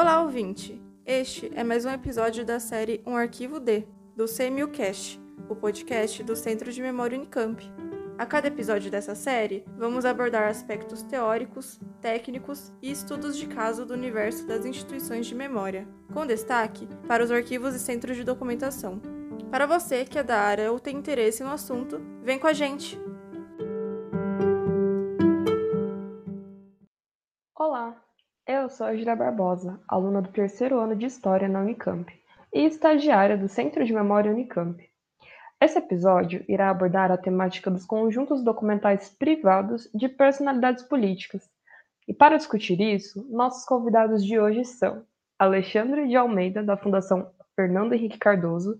Olá, ouvinte! Este é mais um episódio da série Um Arquivo D, do CMUcast, o podcast do Centro de Memória Unicamp. A cada episódio dessa série, vamos abordar aspectos teóricos, técnicos e estudos de caso do universo das instituições de memória, com destaque para os arquivos e centros de documentação. Para você que é da área ou tem interesse no assunto, vem com a gente! Eu sou a Gira Barbosa, aluna do terceiro ano de História na Unicamp e estagiária do Centro de Memória Unicamp. Esse episódio irá abordar a temática dos conjuntos documentais privados de personalidades políticas. E para discutir isso, nossos convidados de hoje são Alexandre de Almeida, da Fundação Fernando Henrique Cardoso,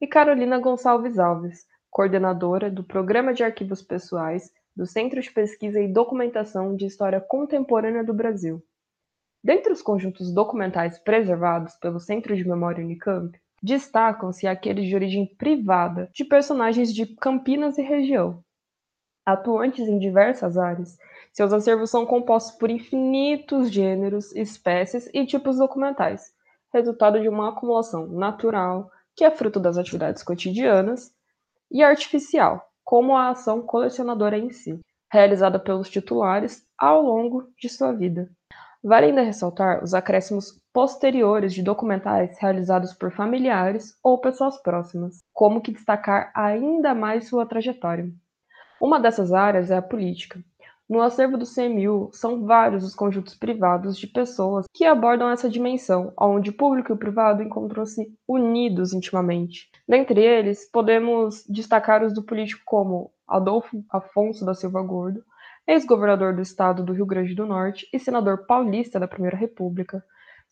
e Carolina Gonçalves Alves, coordenadora do Programa de Arquivos Pessoais do Centro de Pesquisa e Documentação de História Contemporânea do Brasil. Dentre os conjuntos documentais preservados pelo Centro de Memória Unicamp, destacam-se aqueles de origem privada de personagens de Campinas e região. Atuantes em diversas áreas, seus acervos são compostos por infinitos gêneros, espécies e tipos documentais, resultado de uma acumulação natural, que é fruto das atividades cotidianas, e artificial, como a ação colecionadora em si, realizada pelos titulares ao longo de sua vida. Vale ainda ressaltar os acréscimos posteriores de documentais realizados por familiares ou pessoas próximas, como que destacar ainda mais sua trajetória. Uma dessas áreas é a política, no acervo do CMU, são vários os conjuntos privados de pessoas que abordam essa dimensão, onde o público e o privado encontram-se unidos intimamente. Dentre eles, podemos destacar os do político como Adolfo Afonso da Silva Gordo, ex-governador do estado do Rio Grande do Norte e senador paulista da Primeira República,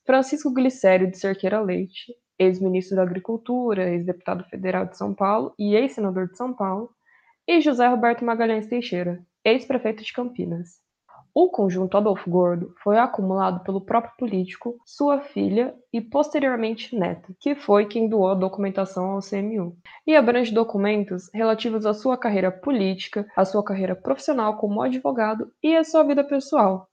Francisco Glicério de Cerqueira Leite, ex-ministro da Agricultura, ex-deputado federal de São Paulo e ex-senador de São Paulo, e José Roberto Magalhães Teixeira, ex-prefeito de Campinas. O conjunto Adolfo Gordo foi acumulado pelo próprio político, sua filha e posteriormente neta, que foi quem doou a documentação ao CMU, e abrange documentos relativos à sua carreira política, à sua carreira profissional como advogado e à sua vida pessoal.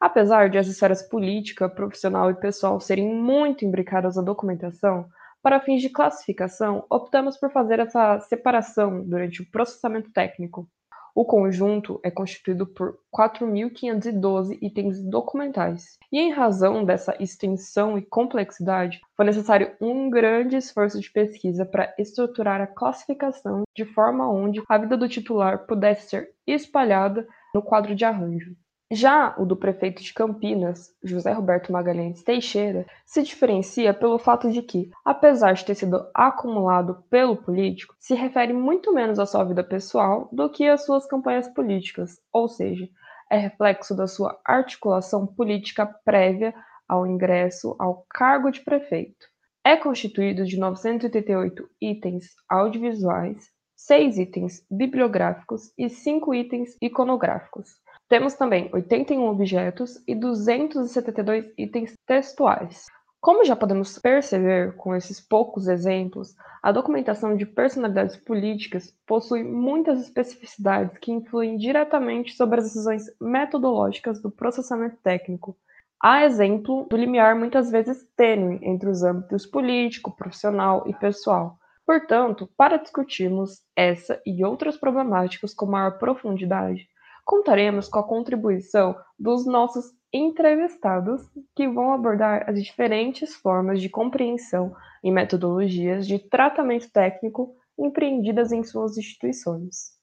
Apesar de as esferas política, profissional e pessoal serem muito imbricadas à documentação, para fins de classificação, optamos por fazer essa separação durante o processamento técnico. O conjunto é constituído por 4.512 itens documentais, e em razão dessa extensão e complexidade, foi necessário um grande esforço de pesquisa para estruturar a classificação de forma onde a vida do titular pudesse ser espalhada no quadro de arranjo. Já o do prefeito de Campinas, José Roberto Magalhães Teixeira, se diferencia pelo fato de que, apesar de ter sido acumulado pelo político, se refere muito menos à sua vida pessoal do que às suas campanhas políticas, ou seja, é reflexo da sua articulação política prévia ao ingresso ao cargo de prefeito. É constituído de 988 itens audiovisuais, 6 itens bibliográficos e 5 itens iconográficos. Temos também 81 objetos e 272 itens textuais. Como já podemos perceber com esses poucos exemplos, a documentação de personalidades políticas possui muitas especificidades que influem diretamente sobre as decisões metodológicas do processamento técnico. Há exemplo do limiar muitas vezes tênue entre os âmbitos político, profissional e pessoal. Portanto, para discutirmos essa e outras problemáticas com maior profundidade, contaremos com a contribuição dos nossos entrevistados, que vão abordar as diferentes formas de compreensão e metodologias de tratamento técnico empreendidas em suas instituições.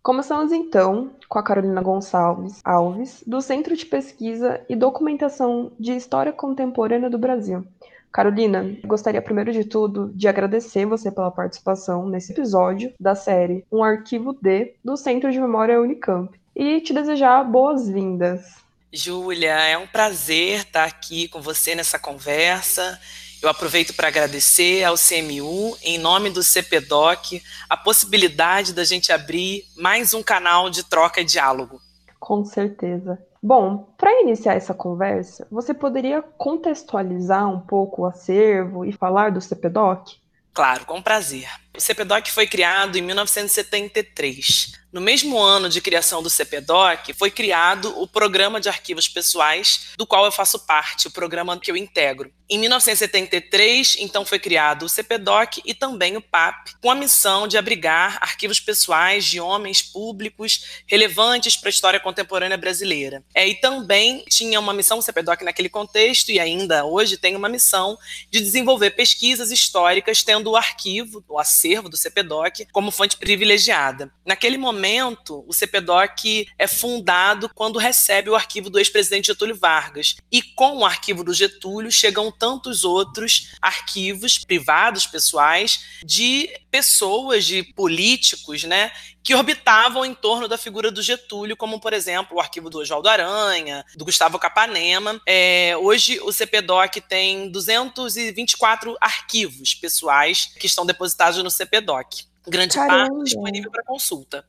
Começamos então com a Carolina Gonçalves Alves, do Centro de Pesquisa e Documentação de História Contemporânea do Brasil, Carolina, gostaria primeiro de tudo de agradecer você pela participação nesse episódio da série Um Arquivo D do Centro de Memória Unicamp e te desejar boas-vindas. Júlia, é um prazer estar aqui com você nessa conversa. Eu aproveito para agradecer ao CMU, em nome do CPDOC, a possibilidade da gente abrir mais um canal de troca e diálogo. Com certeza. Bom, para iniciar essa conversa, você poderia contextualizar um pouco o acervo e falar do CPDOC? Claro, com prazer. O CPDOC foi criado em 1973. No mesmo ano de criação do CPDOC, foi criado o Programa de Arquivos Pessoais, do qual eu faço parte, o programa que eu integro. Em 1973, então, foi criado o CPDOC e também o PAP, com a missão de abrigar arquivos pessoais de homens públicos relevantes para a história contemporânea brasileira. É, e também tinha uma missão, o CPDOC naquele contexto, e ainda hoje tem uma missão de desenvolver pesquisas históricas, tendo o arquivo, o acervo do CPDOC, como fonte privilegiada. Naquele momento, o CPDOC é fundado quando recebe o arquivo do ex-presidente Getúlio Vargas. E com o arquivo do Getúlio chegam tantos outros arquivos privados, pessoais, de pessoas, de políticos, né, que orbitavam em torno da figura do Getúlio, como, por exemplo, o arquivo do Oswaldo Aranha, do Gustavo Capanema. É, hoje, o CPDOC tem 224 arquivos pessoais que estão depositados no CPDOC. Grande Caramba. parte disponível para consulta.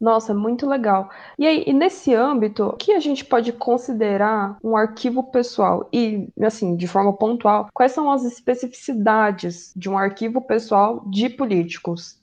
Nossa, muito legal. E aí, e nesse âmbito, o que a gente pode considerar um arquivo pessoal? E, assim, de forma pontual, quais são as especificidades de um arquivo pessoal de políticos?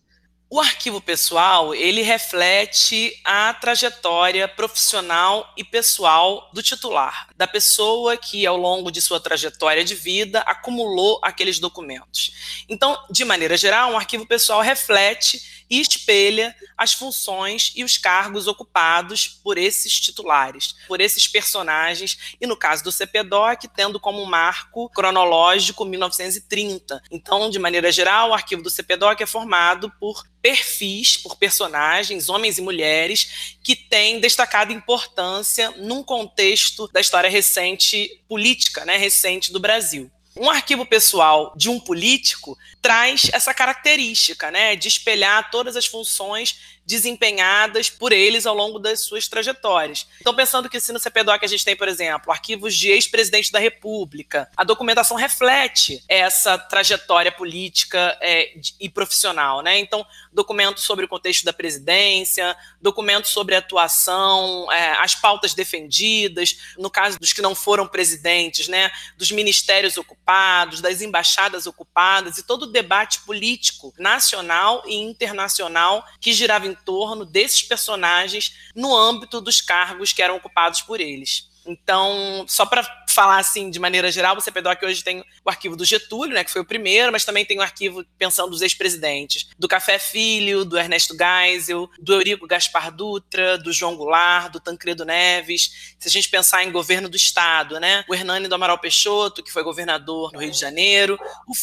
O arquivo pessoal, ele reflete a trajetória profissional e pessoal do titular, da pessoa que ao longo de sua trajetória de vida acumulou aqueles documentos. Então, de maneira geral, um arquivo pessoal reflete e espelha as funções e os cargos ocupados por esses titulares, por esses personagens, e no caso do CPDOC, tendo como marco cronológico 1930. Então, de maneira geral, o arquivo do CPDOC é formado por perfis, por personagens, homens e mulheres, que têm destacada importância num contexto da história recente política, né, recente do Brasil. Um arquivo pessoal de um político traz essa característica, né, de espelhar todas as funções desempenhadas por eles ao longo das suas trajetórias. Então, pensando que se no CPDOC a gente tem, por exemplo, arquivos de ex-presidente da República, a documentação reflete essa trajetória política é, e profissional, né? Então, documentos sobre o contexto da presidência, documentos sobre a atuação, é, as pautas defendidas, no caso dos que não foram presidentes, né? Dos ministérios ocupados, das embaixadas ocupadas e todo o debate político nacional e internacional que girava em torno desses personagens no âmbito dos cargos que eram ocupados por eles. Então, só para falar assim de maneira geral, o CPDOC hoje tem o arquivo do Getúlio, né, que foi o primeiro, mas também tem o arquivo pensando dos ex-presidentes, do Café Filho, do Ernesto Geisel, do Eurico Gaspar Dutra, do João Goulart, do Tancredo Neves. Se a gente pensar em governo do estado, né, o Hernani do Amaral Peixoto, que foi governador no Rio de Janeiro,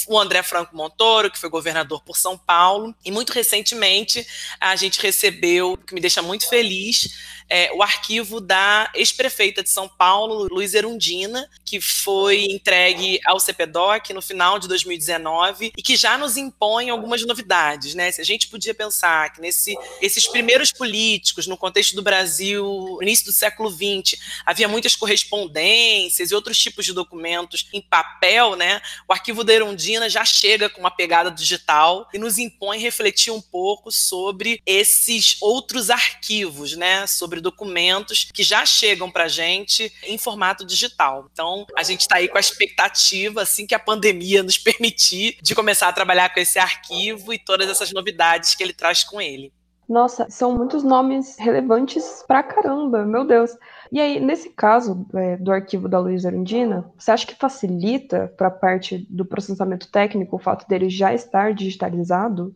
o André Franco Montoro, que foi governador por São Paulo, e muito recentemente a gente recebeu, que me deixa muito feliz, é, o arquivo da ex-prefeita de São Paulo, Luiz Erundina, que foi entregue ao CPDOC no final de 2019 e que já nos impõe algumas novidades, né? Se a gente podia pensar que nesse, esses primeiros políticos, no contexto do Brasil, início do século XX, havia muitas correspondências e outros tipos de documentos em papel, né? O arquivo da Erundina já chega com uma pegada digital e nos impõe refletir um pouco sobre esses outros arquivos, né? Sobre documentos que já chegam para a gente em formato digital. Então, a gente está aí com a expectativa, assim que a pandemia nos permitir, de começar a trabalhar com esse arquivo e todas essas novidades que ele traz com ele. Nossa, são muitos nomes relevantes pra caramba, meu Deus. E aí, nesse caso é, do arquivo da Luísa Arundina, você acha que facilita para a parte do processamento técnico o fato dele já estar digitalizado?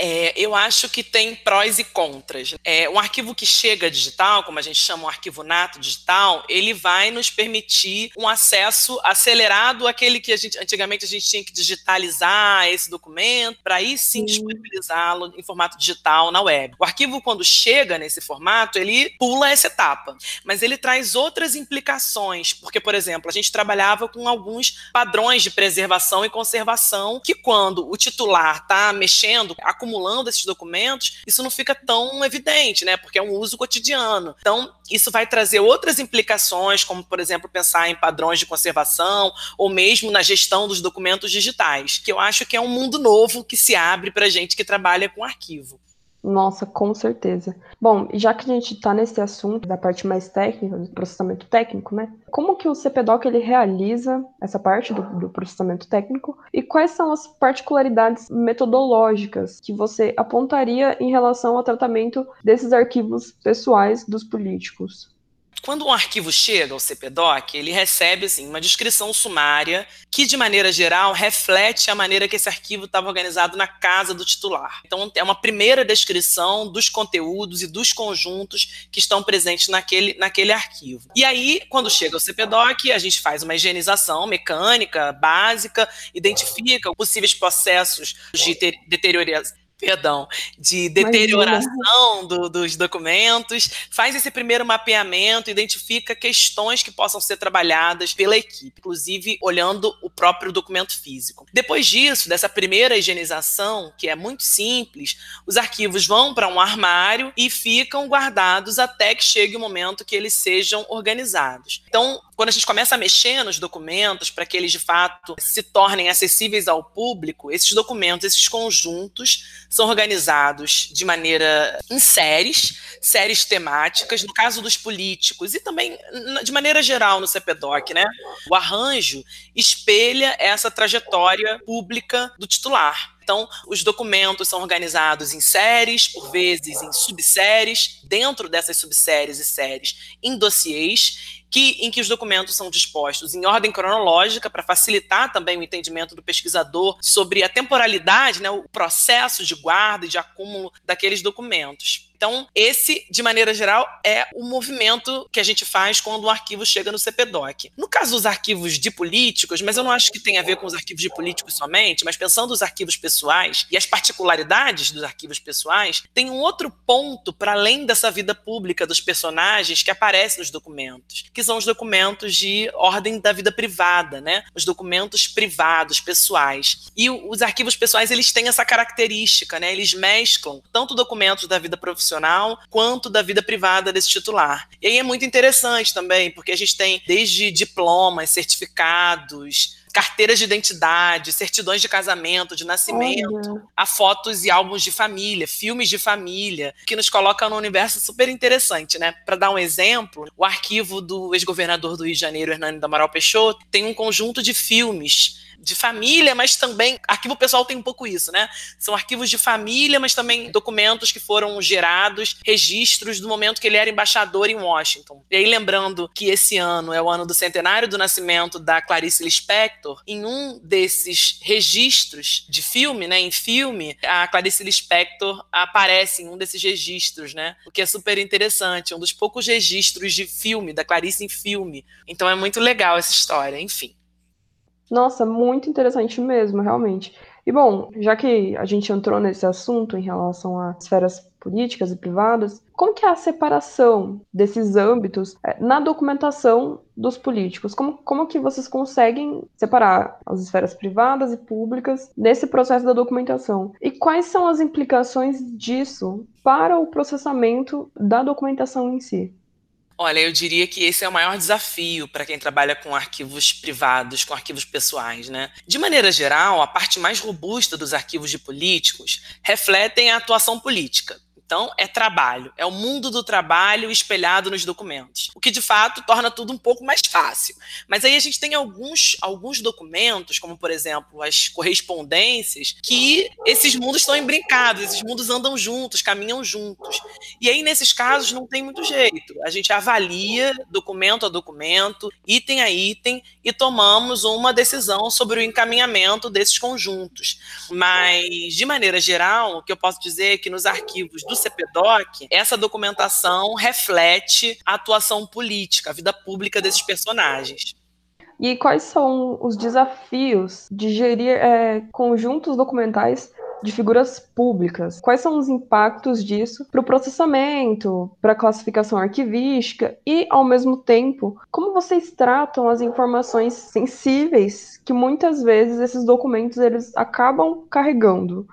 É, eu acho que tem prós e contras. É, um arquivo que chega digital, como a gente chama um arquivo nato digital, ele vai nos permitir um acesso acelerado àquele que a gente, antigamente a gente tinha que digitalizar esse documento, para aí sim disponibilizá-lo em formato digital na web. O arquivo, quando chega nesse formato, ele pula essa etapa, mas ele traz outras implicações, porque, por exemplo, a gente trabalhava com alguns padrões de preservação e conservação que, quando o titular está mexendo, acumulando esses documentos, isso não fica tão evidente, né? Porque é um uso cotidiano. Então, isso vai trazer outras implicações, como, por exemplo, pensar em padrões de conservação ou mesmo na gestão dos documentos digitais, que eu acho que é um mundo novo que se abre para gente que trabalha com arquivo. Nossa, com certeza. Bom, já que a gente está nesse assunto da parte mais técnica, do processamento técnico, né? Como que o CPDOC ele realiza essa parte do, do processamento técnico e quais são as particularidades metodológicas que você apontaria em relação ao tratamento desses arquivos pessoais dos políticos? Quando um arquivo chega ao CPDOC, ele recebe assim, uma descrição sumária que, de maneira geral, reflete a maneira que esse arquivo estava organizado na casa do titular. Então, é uma primeira descrição dos conteúdos e dos conjuntos que estão presentes naquele, naquele arquivo. E aí, quando chega ao CPDOC, a gente faz uma higienização mecânica, básica, identifica possíveis processos de deterioração perdão, de deterioração do, dos documentos, faz esse primeiro mapeamento, identifica questões que possam ser trabalhadas pela equipe, inclusive olhando o próprio documento físico. Depois disso, dessa primeira higienização, que é muito simples, os arquivos vão para um armário e ficam guardados até que chegue o momento que eles sejam organizados. Então, quando a gente começa a mexer nos documentos para que eles de fato se tornem acessíveis ao público, esses documentos, esses conjuntos são organizados de maneira em séries, séries temáticas, no caso dos políticos e também de maneira geral no CPDOC, né? O arranjo espelha essa trajetória pública do titular. Então, os documentos são organizados em séries, por vezes em subséries, dentro dessas subséries e séries, em dossiês, que, em que os documentos são dispostos em ordem cronológica para facilitar também o entendimento do pesquisador sobre a temporalidade, né, o processo de guarda e de acúmulo daqueles documentos. Então, esse, de maneira geral, é o movimento que a gente faz quando um arquivo chega no CPDOC. No caso dos arquivos de políticos, mas eu não acho que tenha a ver com os arquivos de políticos somente, mas pensando os arquivos pessoais e as particularidades dos arquivos pessoais, tem um outro ponto para além dessa vida pública dos personagens que aparece nos documentos, que são os documentos de ordem da vida privada, né? Os documentos privados, pessoais. E os arquivos pessoais, eles têm essa característica, né? Eles mesclam tanto documentos da vida profissional profissional quanto da vida privada desse titular. E aí é muito interessante também, porque a gente tem desde diplomas, certificados, carteiras de identidade, certidões de casamento, de nascimento, Olha. a fotos e álbuns de família, filmes de família, que nos colocam num universo super interessante, né? Para dar um exemplo, o arquivo do ex-governador do Rio de Janeiro, Hernani da Amaral Peixoto, tem um conjunto de filmes de família, mas também arquivo pessoal tem um pouco isso, né? São arquivos de família, mas também documentos que foram gerados, registros do momento que ele era embaixador em Washington. E aí lembrando que esse ano é o ano do centenário do nascimento da Clarice Lispector, em um desses registros de filme, né, em filme, a Clarice Lispector aparece em um desses registros, né? O que é super interessante, um dos poucos registros de filme da Clarice em filme. Então é muito legal essa história, enfim. Nossa, muito interessante mesmo, realmente. E bom, já que a gente entrou nesse assunto em relação a esferas políticas e privadas, como que é a separação desses âmbitos é, na documentação dos políticos? Como, como que vocês conseguem separar as esferas privadas e públicas nesse processo da documentação? E quais são as implicações disso para o processamento da documentação em si? Olha, eu diria que esse é o maior desafio para quem trabalha com arquivos privados, com arquivos pessoais, né? De maneira geral, a parte mais robusta dos arquivos de políticos refletem a atuação política. Então, é trabalho, é o mundo do trabalho espelhado nos documentos, o que de fato torna tudo um pouco mais fácil. Mas aí a gente tem alguns, alguns documentos, como por exemplo as correspondências, que esses mundos estão embrincados, esses mundos andam juntos, caminham juntos. E aí, nesses casos, não tem muito jeito. A gente avalia documento a documento, item a item, e tomamos uma decisão sobre o encaminhamento desses conjuntos. Mas, de maneira geral, o que eu posso dizer é que nos arquivos do CPDOC, essa documentação reflete a atuação política, a vida pública desses personagens. E quais são os desafios de gerir é, conjuntos documentais de figuras públicas? Quais são os impactos disso para o processamento, para a classificação arquivística e, ao mesmo tempo, como vocês tratam as informações sensíveis que muitas vezes esses documentos eles acabam carregando?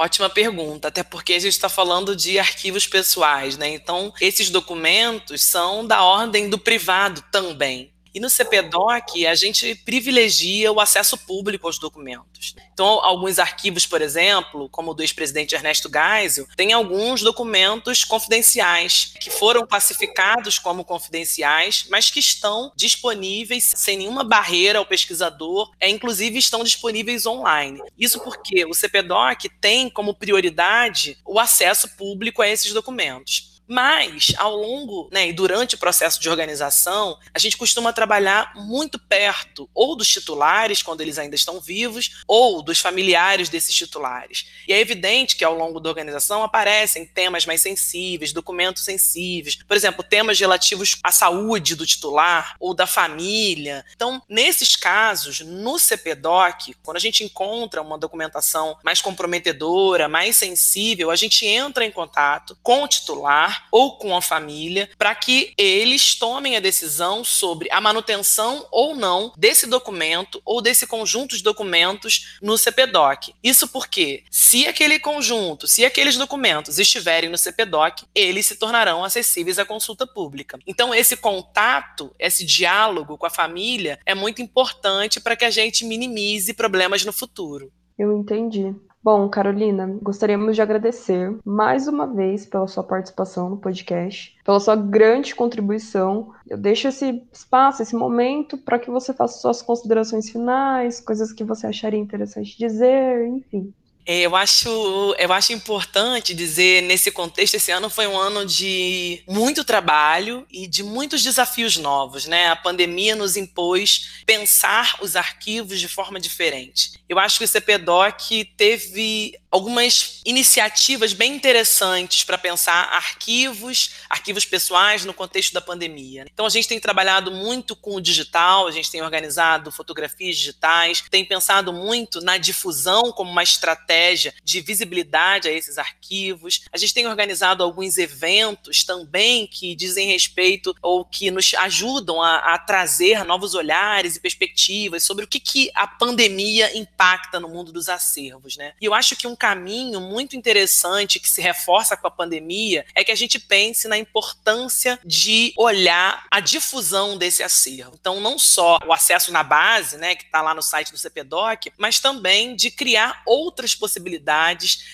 Ótima pergunta, até porque a gente está falando de arquivos pessoais, né? Então, esses documentos são da ordem do privado também. E no CPDOC, a gente privilegia o acesso público aos documentos. Então, alguns arquivos, por exemplo, como o do ex-presidente Ernesto Geisel, tem alguns documentos confidenciais que foram classificados como confidenciais, mas que estão disponíveis sem nenhuma barreira ao pesquisador, é, inclusive estão disponíveis online. Isso porque o CPDOC tem como prioridade o acesso público a esses documentos. Mas, ao longo né, e durante o processo de organização, a gente costuma trabalhar muito perto, ou dos titulares, quando eles ainda estão vivos, ou dos familiares desses titulares. E é evidente que, ao longo da organização, aparecem temas mais sensíveis, documentos sensíveis, por exemplo, temas relativos à saúde do titular ou da família. Então, nesses casos, no CPDOC, quando a gente encontra uma documentação mais comprometedora, mais sensível, a gente entra em contato com o titular ou com a família, para que eles tomem a decisão sobre a manutenção ou não desse documento ou desse conjunto de documentos no CPDOC. Isso porque, se aquele conjunto, se aqueles documentos estiverem no CPDOC, eles se tornarão acessíveis à consulta pública. Então, esse contato, esse diálogo com a família é muito importante para que a gente minimize problemas no futuro. Eu entendi. Bom, Carolina, gostaríamos de agradecer mais uma vez pela sua participação no podcast, pela sua grande contribuição. Eu deixo esse espaço, esse momento, para que você faça suas considerações finais, coisas que você acharia interessante dizer, enfim. Eu acho, eu acho importante dizer, nesse contexto, esse ano foi um ano de muito trabalho e de muitos desafios novos, né? A pandemia nos impôs pensar os arquivos de forma diferente. Eu acho que o CPDOC teve algumas iniciativas bem interessantes para pensar arquivos, arquivos pessoais no contexto da pandemia. Então a gente tem trabalhado muito com o digital, a gente tem organizado fotografias digitais, tem pensado muito na difusão como uma estratégia de visibilidade a esses arquivos. A gente tem organizado alguns eventos também que dizem respeito ou que nos ajudam a, a trazer novos olhares e perspectivas sobre o que, que a pandemia impacta no mundo dos acervos, né? E eu acho que um caminho muito interessante que se reforça com a pandemia é que a gente pense na importância de olhar a difusão desse acervo. Então, não só o acesso na base, né, que está lá no site do CPDOC, mas também de criar outras possibilidades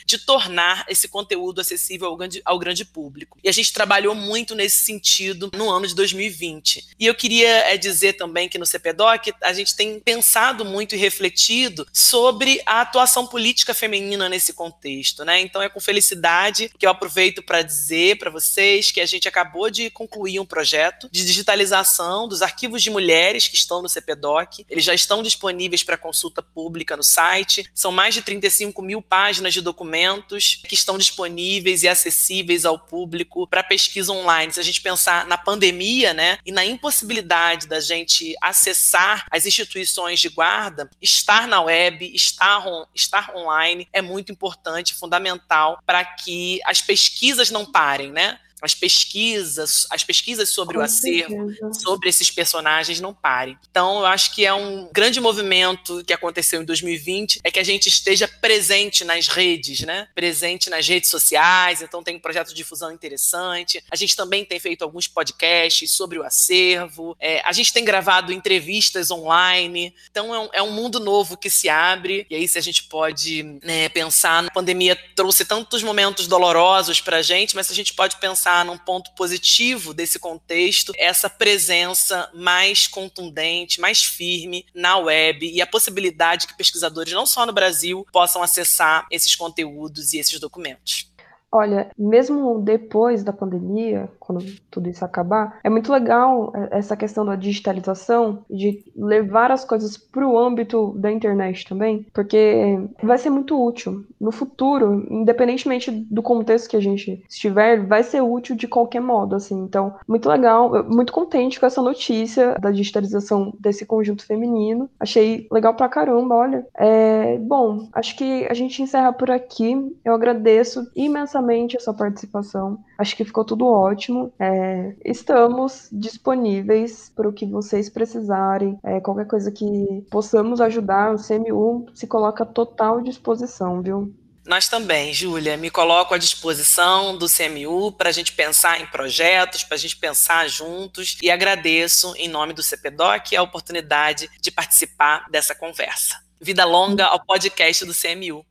de tornar esse conteúdo acessível ao grande, ao grande público. E a gente trabalhou muito nesse sentido no ano de 2020. E eu queria é, dizer também que no CPDOC a gente tem pensado muito e refletido sobre a atuação política feminina nesse contexto, né? Então é com felicidade que eu aproveito para dizer para vocês que a gente acabou de concluir um projeto de digitalização dos arquivos de mulheres que estão no CPDOC. Eles já estão disponíveis para consulta pública no site. São mais de 35 mil páginas de documentos que estão disponíveis e acessíveis ao público para pesquisa online. Se a gente pensar na pandemia, né, e na impossibilidade da gente acessar as instituições de guarda, estar na web, estar, on, estar online é muito importante, fundamental para que as pesquisas não parem, né? As pesquisas, as pesquisas sobre Com o acervo, certeza. sobre esses personagens não parem. Então, eu acho que é um grande movimento que aconteceu em 2020 é que a gente esteja presente nas redes, né? Presente nas redes sociais. Então, tem um projeto de difusão interessante. A gente também tem feito alguns podcasts sobre o acervo. É, a gente tem gravado entrevistas online. Então, é um, é um, mundo novo que se abre. E aí, se a gente pode né, pensar, a pandemia trouxe tantos momentos dolorosos para a gente, mas se a gente pode pensar num ponto positivo desse contexto, essa presença mais contundente, mais firme na web e a possibilidade que pesquisadores, não só no Brasil, possam acessar esses conteúdos e esses documentos. Olha, mesmo depois da pandemia, quando tudo isso acabar, é muito legal é, essa questão da digitalização, de levar as coisas para o âmbito da internet também, porque vai ser muito útil. No futuro, independentemente do contexto que a gente estiver, vai ser útil de qualquer modo, assim. Então, muito legal, muito contente com essa notícia da digitalização desse conjunto feminino. Achei legal pra caramba, olha. É, bom, acho que a gente encerra por aqui. Eu agradeço imensamente a sua participação. Acho que ficou tudo ótimo. É, estamos disponíveis para o que vocês precisarem. É, qualquer coisa que possamos ajudar, o CMU se coloca à total disposição, viu? Nós também, Júlia, me coloco à disposição do CMU para a gente pensar em projetos, para a gente pensar juntos e agradeço, em nome do CPDOC, a oportunidade de participar dessa conversa. Vida longa ao podcast do CMU.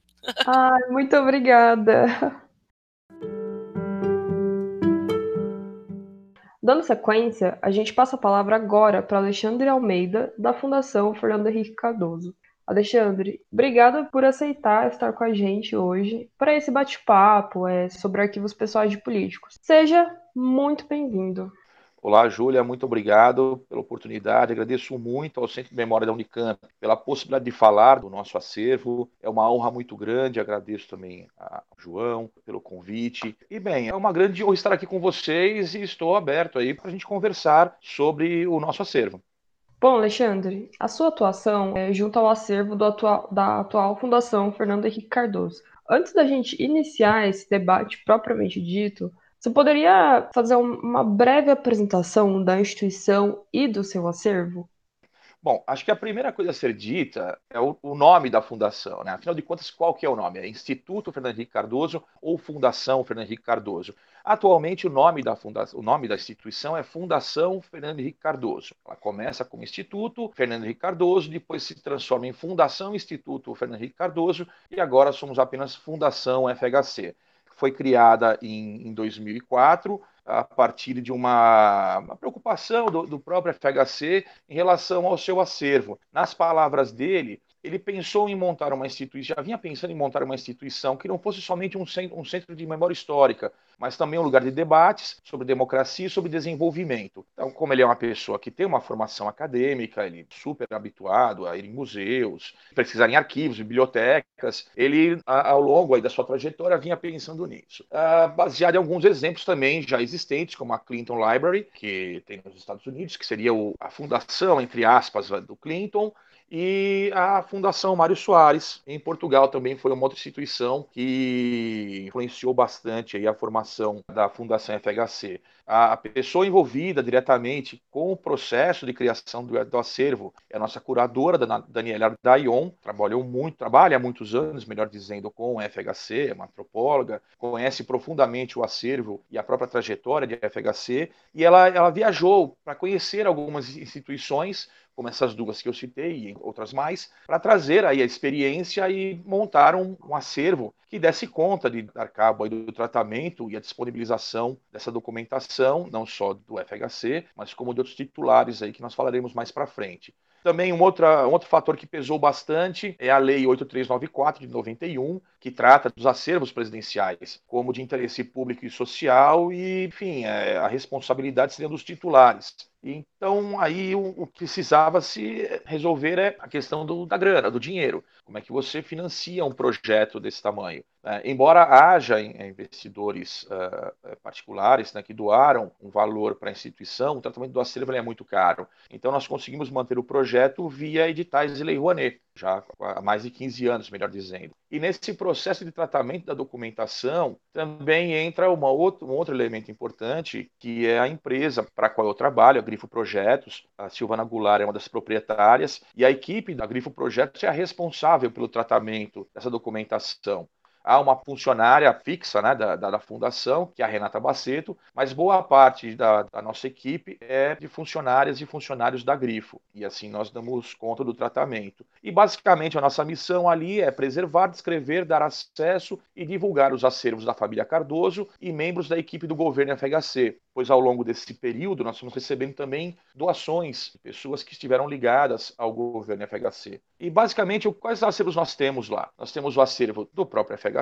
Ai, muito obrigada. Dando sequência, a gente passa a palavra agora para Alexandre Almeida, da Fundação Fernando Henrique Cardoso. Alexandre, obrigada por aceitar estar com a gente hoje para esse bate-papo é, sobre arquivos pessoais de políticos. Seja muito bem-vindo. Olá, Júlia, muito obrigado pela oportunidade. Agradeço muito ao Centro de Memória da Unicamp pela possibilidade de falar do nosso acervo. É uma honra muito grande. Agradeço também ao João pelo convite. E bem, é uma grande honra estar aqui com vocês e estou aberto aí para a gente conversar sobre o nosso acervo. Bom, Alexandre, a sua atuação é junto ao acervo atual, da atual Fundação Fernando Henrique Cardoso. Antes da gente iniciar esse debate propriamente dito, você poderia fazer uma breve apresentação da instituição e do seu acervo? Bom, acho que a primeira coisa a ser dita é o, nome da fundação, né? Afinal de contas, qual que é o nome? É Instituto Fernando Henrique Cardoso ou Fundação Fernando Henrique Cardoso? Atualmente, o nome da, fundação, o nome da instituição é Fundação Fernando Henrique Cardoso. Ela começa como Instituto Fernando Henrique Cardoso, depois se transforma em Fundação Instituto Fernando Henrique Cardoso e agora somos apenas Fundação FHC foi criada em, em 2004 a partir de uma, uma preocupação do, do, próprio FHC em relação ao seu acervo. Nas palavras dele, ele pensou em montar uma instituição, já vinha pensando em montar uma instituição que não fosse somente um centro, um centro de memória histórica, mas também um lugar de debates sobre democracia e sobre desenvolvimento. Então, como ele é uma pessoa que tem uma formação acadêmica, ele é super habituado a ir em museus, pesquisar em arquivos, bibliotecas, ele, ao longo da sua trajetória, vinha pensando nisso. Uh, baseado em alguns exemplos também já existentes, como a Clinton Library, que tem nos Estados Unidos, que seria a fundação, entre aspas, do Clinton, e a Fundação Mário Soares, em Portugal, também foi uma outra instituição que influenciou bastante a formação da Fundação FHC. A pessoa envolvida diretamente com o processo de criação do, do acervo é a nossa curadora, Daniela Dayon, trabalhou muito, trabalha há muitos anos, melhor dizendo, com o FHC, é uma antropóloga, conhece profundamente o acervo e a própria trajetória de FHC, e ela, ela viajou para conhecer algumas instituições como essas duas que eu citei e outras mais, para trazer aí a experiência e montar um, um, acervo que desse conta de dar cabo do tratamento e a disponibilização dessa documentação, não só do FHC, mas como de outros titulares aí que nós falaremos mais para frente. Também um, outra, um outro fator que pesou bastante é a Lei 8394 de 91, que trata dos acervos presidenciais como de interesse público e social e, enfim, é, a responsabilidade seria dos titulares. Então, aí o, o que precisava se resolver é a questão do, da grana, do dinheiro. Como é que você financia um projeto desse tamanho? É, embora haja investidores uh, particulares né, que doaram um valor para a instituição, o tratamento do acervo é muito caro. Então, nós conseguimos manter o projeto via editais de Lei Rouanet, já há mais de 15 anos, melhor dizendo. E nesse processo de tratamento da documentação, também entra uma outro, um outro elemento importante, que é a empresa para a qual eu trabalho, a Grifo Projetos. A Silvana Goulart é uma das proprietárias, e a equipe da Grifo Projetos é a responsável pelo tratamento dessa documentação há uma funcionária fixa né, da, da, da, fundação, que é a Renata Baceto, mas boa parte da, da, nossa equipe é de funcionárias e funcionários da Grifo, e assim nós damos conta do tratamento. E basicamente a nossa missão ali é preservar, descrever, dar acesso e divulgar os acervos da família Cardoso e membros da equipe do governo FHC, pois ao longo desse período nós estamos recebendo também doações de pessoas que estiveram ligadas ao governo FHC. E basicamente, quais acervos nós temos lá? Nós temos o acervo do próprio FHC,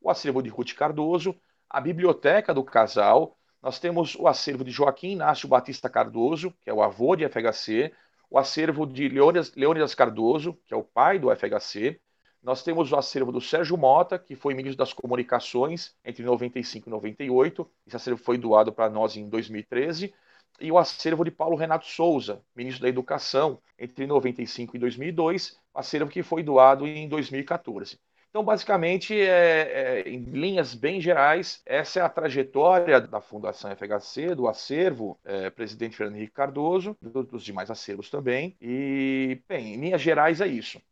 o acervo de Ruth Cardoso, a biblioteca do casal, nós temos o acervo de Joaquim Inácio Batista Cardoso, que é o avô de FHC, o acervo de Leônidas Cardoso, que é o pai do FHC, nós temos o acervo do Sérgio Mota, que foi ministro das Comunicações entre 95 e 98. Esse acervo foi doado para nós em 2013. E o acervo de Paulo Renato Souza, ministro da Educação, entre 95 e 2002, acervo que foi doado em 2014. Então, basicamente, é, é, em linhas bem gerais, essa é a trajetória da Fundação FHC, do acervo é, presidente Fernando Henrique Cardoso, do, dos demais acervos também. E, bem, em linhas gerais é isso.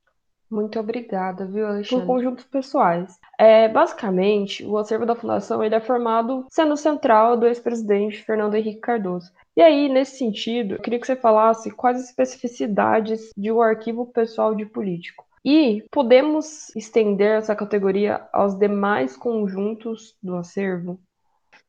Muito obrigada, viu, Alexandre? Por conjuntos pessoais. É, basicamente, o acervo da Fundação ele é formado sendo central do ex-presidente Fernando Henrique Cardoso. E aí, nesse sentido, eu queria que você falasse quais as especificidades de um arquivo pessoal de político. E podemos estender essa categoria aos demais conjuntos do acervo?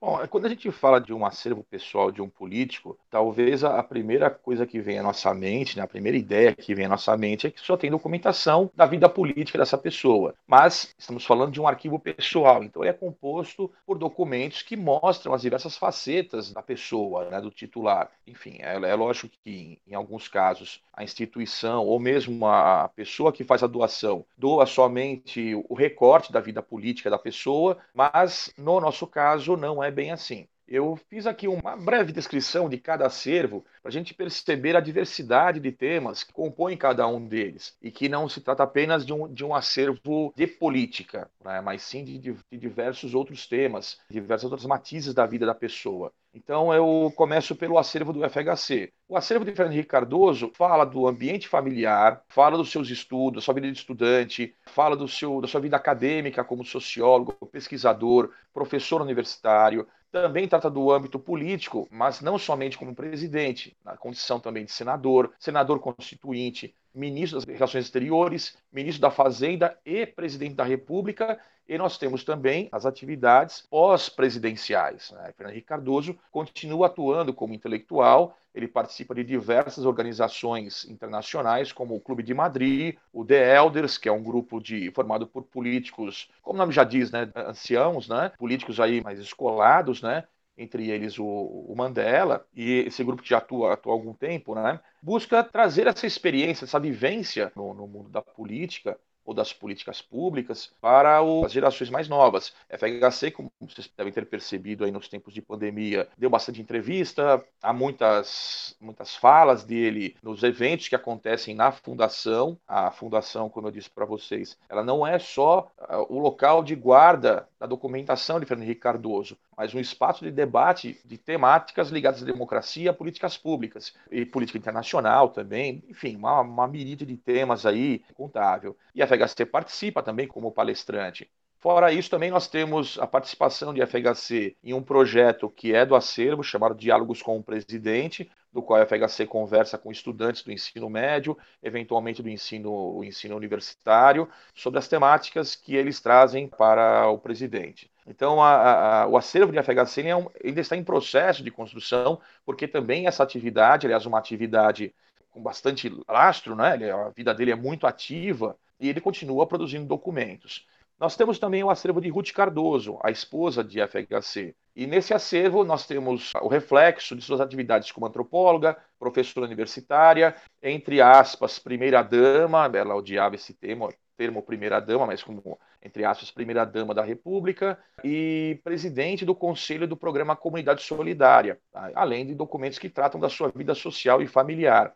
Bom, é, quando a gente fala de um acervo pessoal de um político, talvez a primeira coisa que vem à nossa mente, né, a primeira ideia que vem à nossa mente é que só tem documentação da vida política dessa pessoa. Mas estamos falando de um arquivo pessoal, então ele é composto por documentos que mostram as diversas facetas da pessoa, né, do titular. Enfim, é, é lógico que em, em alguns casos a instituição ou mesmo a pessoa que faz a doação doa somente o recorte da vida política da pessoa, mas no nosso caso não é bem assim. Eu fiz aqui uma breve descrição de cada acervo para a gente perceber a diversidade de temas que compõem cada um deles e que não se trata apenas de um, de um acervo de política, né, mas sim de, de, diversos outros temas, diversas outras matizes da vida da pessoa. Então eu começo pelo acervo do FHC. O acervo de Fernando Henrique Cardoso fala do ambiente familiar, fala dos seus estudos, da sua vida de estudante, fala do seu, da sua vida acadêmica como sociólogo, pesquisador, professor universitário, também trata do âmbito político, mas não somente como presidente, na condição também de senador, senador constituinte, ministro das Relações Exteriores, ministro da Fazenda e presidente da República. E nós temos também as atividades pós-presidenciais. Né? Fernando Henrique Cardoso continua atuando como intelectual, ele participa de diversas organizações internacionais, como o Clube de Madrid, o The Elders, que é um grupo de, formado por políticos, como o nome já diz, né, anciãos, né, políticos aí mais escolados, né, entre eles o, o, Mandela, e esse grupo que já atua, atua há algum tempo, né, busca trazer essa experiência, essa vivência no, no mundo da política ou das políticas públicas para as gerações mais novas. FHC, como vocês devem ter percebido aí nos tempos de pandemia, deu bastante entrevista, há muitas, muitas falas dele nos eventos que acontecem na fundação. A fundação, como eu disse para vocês, ela não é só uh, o local de guarda da documentação de Fernando Henrique Cardoso, mas um espaço de debate de temáticas ligadas à democracia, políticas públicas e política internacional também, enfim, uma, uma miríade de temas aí contável. E a FHC participa também como palestrante. Fora isso, também nós temos a participação de FHC em um projeto que é do acervo, chamado Diálogos com o Presidente, do qual a FHC conversa com estudantes do ensino médio, eventualmente do ensino, ensino universitário, sobre as temáticas que eles trazem para o presidente. Então, a, a, o acervo de FHC é um, ainda está em processo de construção, porque também essa atividade, aliás, uma atividade com bastante lastro, né? a vida dele é muito ativa, e ele continua produzindo documentos. Nós temos também o acervo de Ruth Cardoso, a esposa de FHC. E nesse acervo nós temos o reflexo de suas atividades como antropóloga, professora universitária, entre aspas, primeira-dama, ela odiava esse termo, termo primeira-dama, mas como, entre aspas, primeira-dama da República, e presidente do Conselho do Programa Comunidade Solidária, tá? além de documentos que tratam da sua vida social e familiar.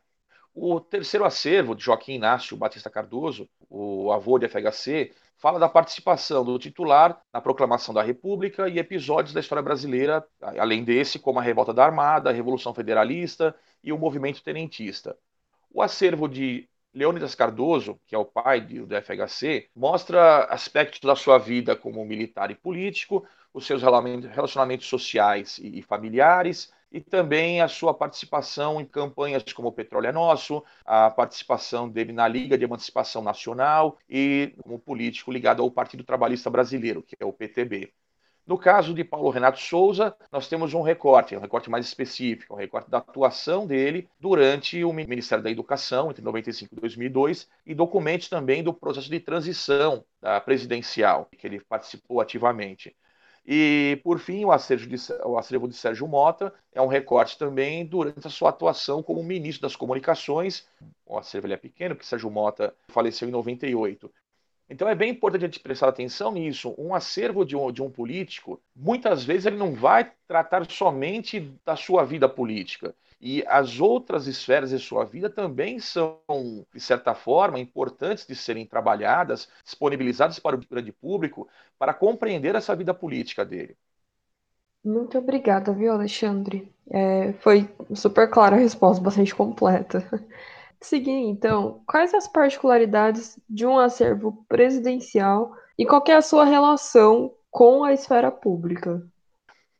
O terceiro acervo de Joaquim Inácio Batista Cardoso, o avô de FHC, fala da participação do titular na proclamação da República e episódios da história brasileira, além desse, como a Revolta da Armada, a Revolução Federalista e o movimento tenentista. O acervo de Leônidas Cardoso, que é o pai do FHC, mostra aspectos da sua vida como militar e político, os seus relacionamentos sociais e familiares, e também a sua participação em campanhas como o Petróleo é Nosso, a participação dele na Liga de Emancipação Nacional e como político ligado ao Partido Trabalhista Brasileiro, que é o PTB. No caso de Paulo Renato Souza, nós temos um recorte, um recorte mais específico, um recorte da atuação dele durante o Ministério da Educação, entre 95 e 2002, e documentos também do processo de transição presidencial, que ele participou ativamente. E, por fim, o acervo, de, o acervo de Sérgio Mota é um recorte também durante a sua atuação como ministro das Comunicações. O acervo é pequeno, porque Sérgio Mota faleceu em 98. Então é bem importante a gente prestar atenção nisso. Um acervo de um, de um político, muitas vezes ele não vai tratar somente da sua vida política. E as outras esferas de sua vida também são, de certa forma, importantes de serem trabalhadas, disponibilizadas para o grande público, para compreender essa vida política dele. Muito obrigada, viu, Alexandre? É, foi super clara a resposta, bastante completa. Seguindo, então, quais as particularidades de um acervo presidencial e qual é a sua relação com a esfera pública?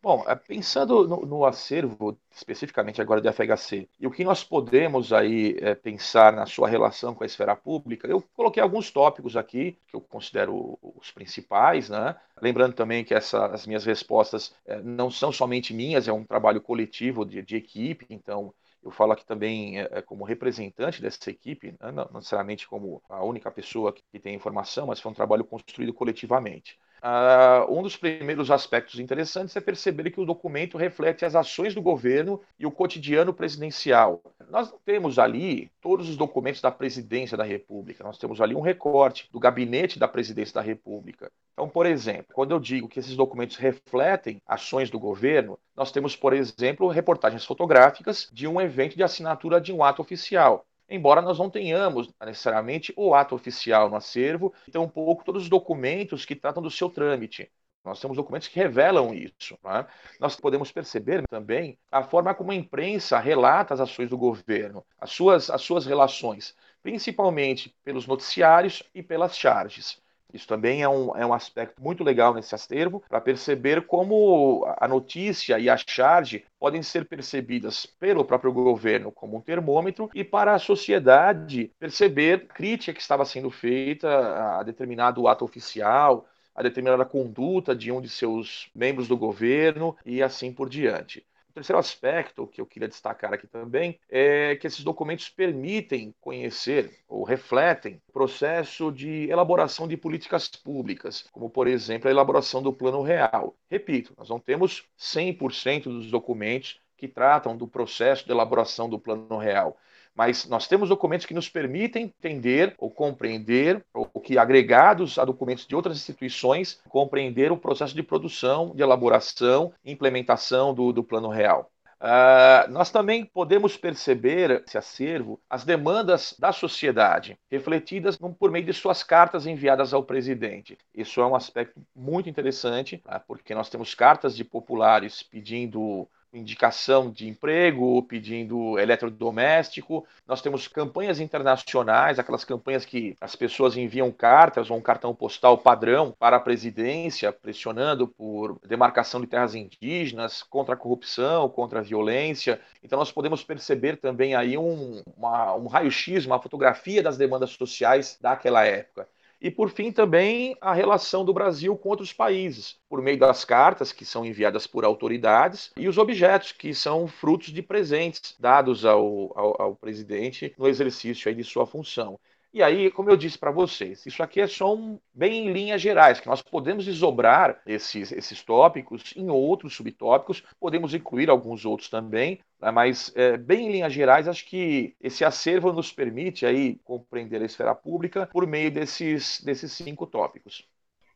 Bom, é, pensando no, no, acervo, especificamente agora de FHC, e o que nós podemos aí é, pensar na sua relação com a esfera pública, eu coloquei alguns tópicos aqui que eu considero os principais, né? Lembrando também que essa, as minhas respostas é, não são somente minhas, é um trabalho coletivo de, de equipe, então eu falo aqui também é, como representante dessa equipe, né? não necessariamente como a única pessoa que tem informação, mas foi um trabalho construído coletivamente. Uh, um dos primeiros aspectos interessantes é perceber que o documento reflete as ações do governo e o cotidiano presidencial. Nós não temos ali todos os documentos da presidência da República, nós temos ali um recorte do gabinete da presidência da República. Então, por exemplo, quando eu digo que esses documentos refletem ações do governo, nós temos, por exemplo, reportagens fotográficas de um evento de assinatura de um ato oficial embora nós não tenhamos necessariamente o ato oficial no acervo, então um pouco todos os documentos que tratam do seu trâmite. Nós temos documentos que revelam isso. Né? Nós podemos perceber também a forma como a imprensa relata as ações do governo, as suas, as suas relações, principalmente pelos noticiários e pelas charges. Isso também é um, é um aspecto muito legal nesse acervo, para perceber como a notícia e a charge podem ser percebidas pelo próprio governo como um termômetro e para a sociedade perceber crítica que estava sendo feita a determinado ato oficial, a determinada conduta de um de seus membros do governo e assim por diante terceiro aspecto que eu queria destacar aqui também é que esses documentos permitem conhecer ou refletem o processo de elaboração de políticas públicas, como, por exemplo, a elaboração do Plano Real. Repito, nós não temos 100% dos documentos que tratam do processo de elaboração do Plano Real mas nós temos documentos que nos permitem entender ou compreender, ou que agregados a documentos de outras instituições, compreender o processo de produção, de elaboração implementação do, do plano real. Uh, nós também podemos perceber esse acervo, as demandas da sociedade, refletidas por meio de suas cartas enviadas ao presidente. Isso é um aspecto muito interessante, tá? porque nós temos cartas de populares pedindo indicação de emprego, pedindo eletrodoméstico. Nós temos campanhas internacionais, aquelas campanhas que as pessoas enviam cartas ou um cartão postal padrão para a presidência, pressionando por demarcação de terras indígenas, contra a corrupção, contra a violência. Então nós podemos perceber também aí um, um raio-x, uma fotografia das demandas sociais daquela época. E, por fim, também a relação do Brasil com outros países, por meio das cartas que são enviadas por autoridades e os objetos que são frutos de presentes dados ao, ao, ao presidente no exercício de sua função. E aí, como eu disse para vocês, isso aqui é só um, bem em linhas gerais, que nós podemos desdobrar esses, esses tópicos em outros subtópicos, podemos incluir alguns outros também, né, mas é, bem em linhas gerais, acho que esse acervo nos permite aí compreender a esfera pública por meio desses, desses cinco tópicos.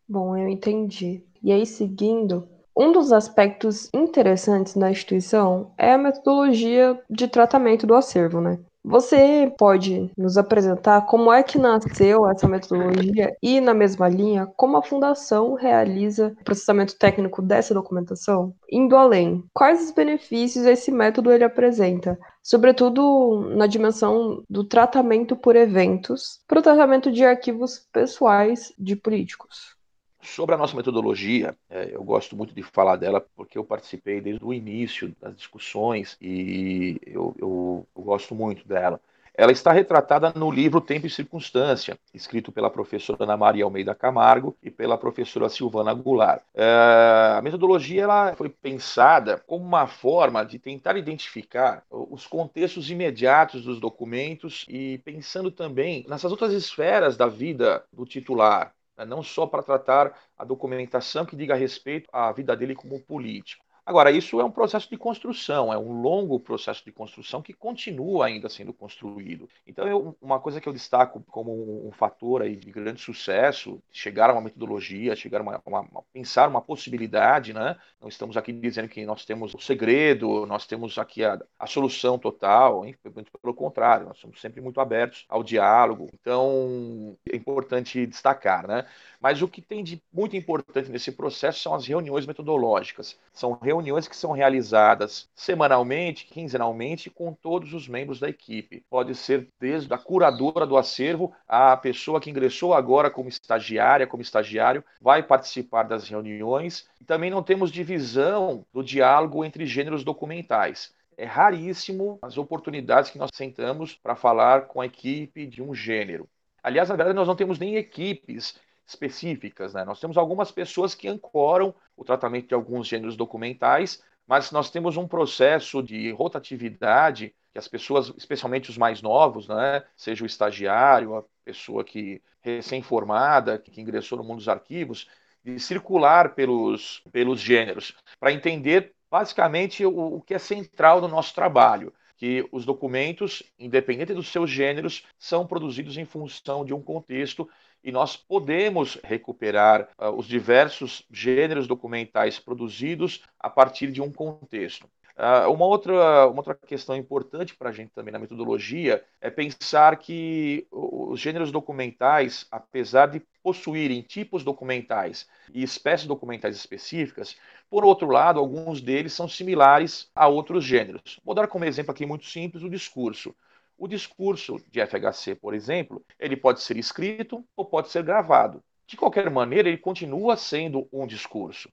Bom, eu entendi. E aí, seguindo, um dos aspectos interessantes na instituição é a metodologia de tratamento do acervo, né? Você pode nos apresentar como é que nasceu essa metodologia e, na mesma linha, como a Fundação realiza o processamento técnico dessa documentação? Indo além, quais os benefícios esse método ele apresenta, sobretudo na dimensão do tratamento por eventos, para o tratamento de arquivos pessoais de políticos? Sobre a nossa metodologia, é, eu gosto muito de falar dela porque eu participei desde o início das discussões e eu, eu, eu gosto muito dela. Ela está retratada no livro Tempo e Circunstância, escrito pela professora Ana Maria Almeida Camargo e pela professora Silvana Goulart. É, a metodologia ela foi pensada como uma forma de tentar identificar os contextos imediatos dos documentos e pensando também nessas outras esferas da vida do titular, não só para tratar a documentação que diga respeito à vida dele como político. Agora, isso é um processo de construção, é um longo processo de construção que continua ainda sendo construído. Então, eu, uma coisa que eu destaco como um, um fator aí de grande sucesso, chegar a uma metodologia, chegar a uma, uma, uma, pensar uma possibilidade, né? Não estamos aqui dizendo que nós temos o segredo, nós temos aqui a, a solução total, hein? pelo contrário, nós somos sempre muito abertos ao diálogo. Então, é importante destacar, né? Mas o que tem de muito importante nesse processo são as reuniões metodológicas. São reuniões que são realizadas semanalmente, quinzenalmente, com todos os membros da equipe. Pode ser desde a curadora do acervo, a pessoa que ingressou agora como estagiária, como estagiário, vai participar das reuniões. Também não temos divisão do diálogo entre gêneros documentais é raríssimo as oportunidades que nós sentamos para falar com a equipe de um gênero. Aliás, na verdade, nós não temos nem equipes específicas, né? Nós temos algumas pessoas que ancoram o tratamento de alguns gêneros documentais, mas nós temos um processo de rotatividade que as pessoas, especialmente os mais novos, né, seja o estagiário, a pessoa que recém-formada, que ingressou no mundo dos arquivos, de circular pelos, pelos gêneros, para entender basicamente o, o que é central no nosso trabalho que os documentos, independente dos seus gêneros, são produzidos em função de um contexto e nós podemos recuperar uh, os diversos gêneros documentais produzidos a partir de um contexto. Uh, uma, outra, uma outra questão importante para a gente também na metodologia é pensar que os gêneros documentais, apesar de possuírem tipos documentais e espécies documentais específicas, por outro lado, alguns deles são similares a outros gêneros. Vou dar como exemplo aqui muito simples o discurso. O discurso de FHC, por exemplo, ele pode ser escrito ou pode ser gravado. De qualquer maneira, ele continua sendo um discurso.